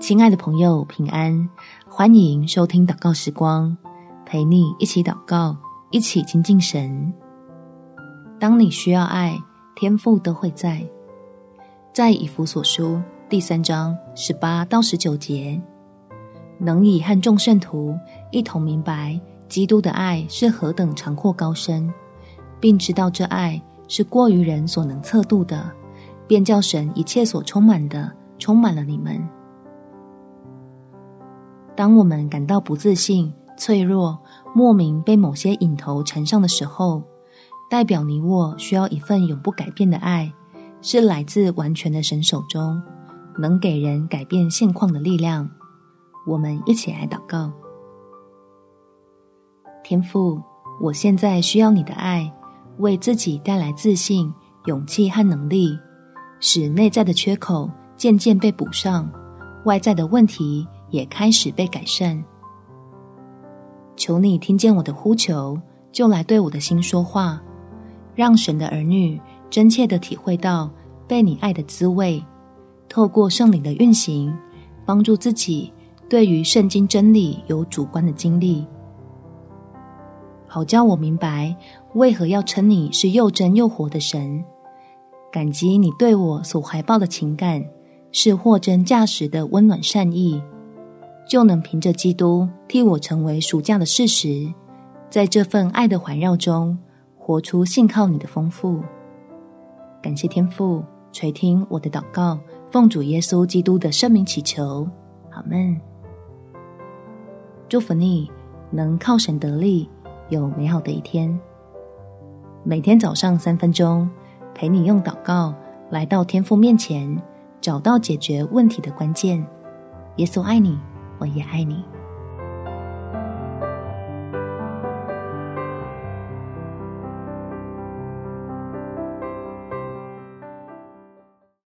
亲爱的朋友，平安！欢迎收听祷告时光，陪你一起祷告，一起亲近神。当你需要爱，天赋都会在。在以弗所书第三章十八到十九节，能以和众圣徒一同明白基督的爱是何等长阔高深，并知道这爱是过于人所能测度的，便叫神一切所充满的充满了你们。当我们感到不自信、脆弱、莫名被某些瘾头缠上的时候，代表你我需要一份永不改变的爱，是来自完全的神手中，能给人改变现况的力量。我们一起来祷告：天父，我现在需要你的爱，为自己带来自信、勇气和能力，使内在的缺口渐渐被补上，外在的问题，也开始被改善。求你听见我的呼求，就来对我的心说话，让神的儿女真切地体会到被你爱的滋味。透过圣灵的运行，帮助自己对于圣经真理有主观的经历，好叫我明白为何要称你是又真又活的神。感激你对我所怀抱的情感，是货真价实的温暖善意。就能凭着基督替我成为赎价的事实，在这份爱的环绕中，活出信靠你的丰富。感谢天父垂听我的祷告，奉主耶稣基督的圣名祈求，阿们。祝福你能靠神得力，有美好的一天。每天早上三分钟，陪你用祷告来到天父面前，找到解决问题的关键。耶稣爱你。我也爱你。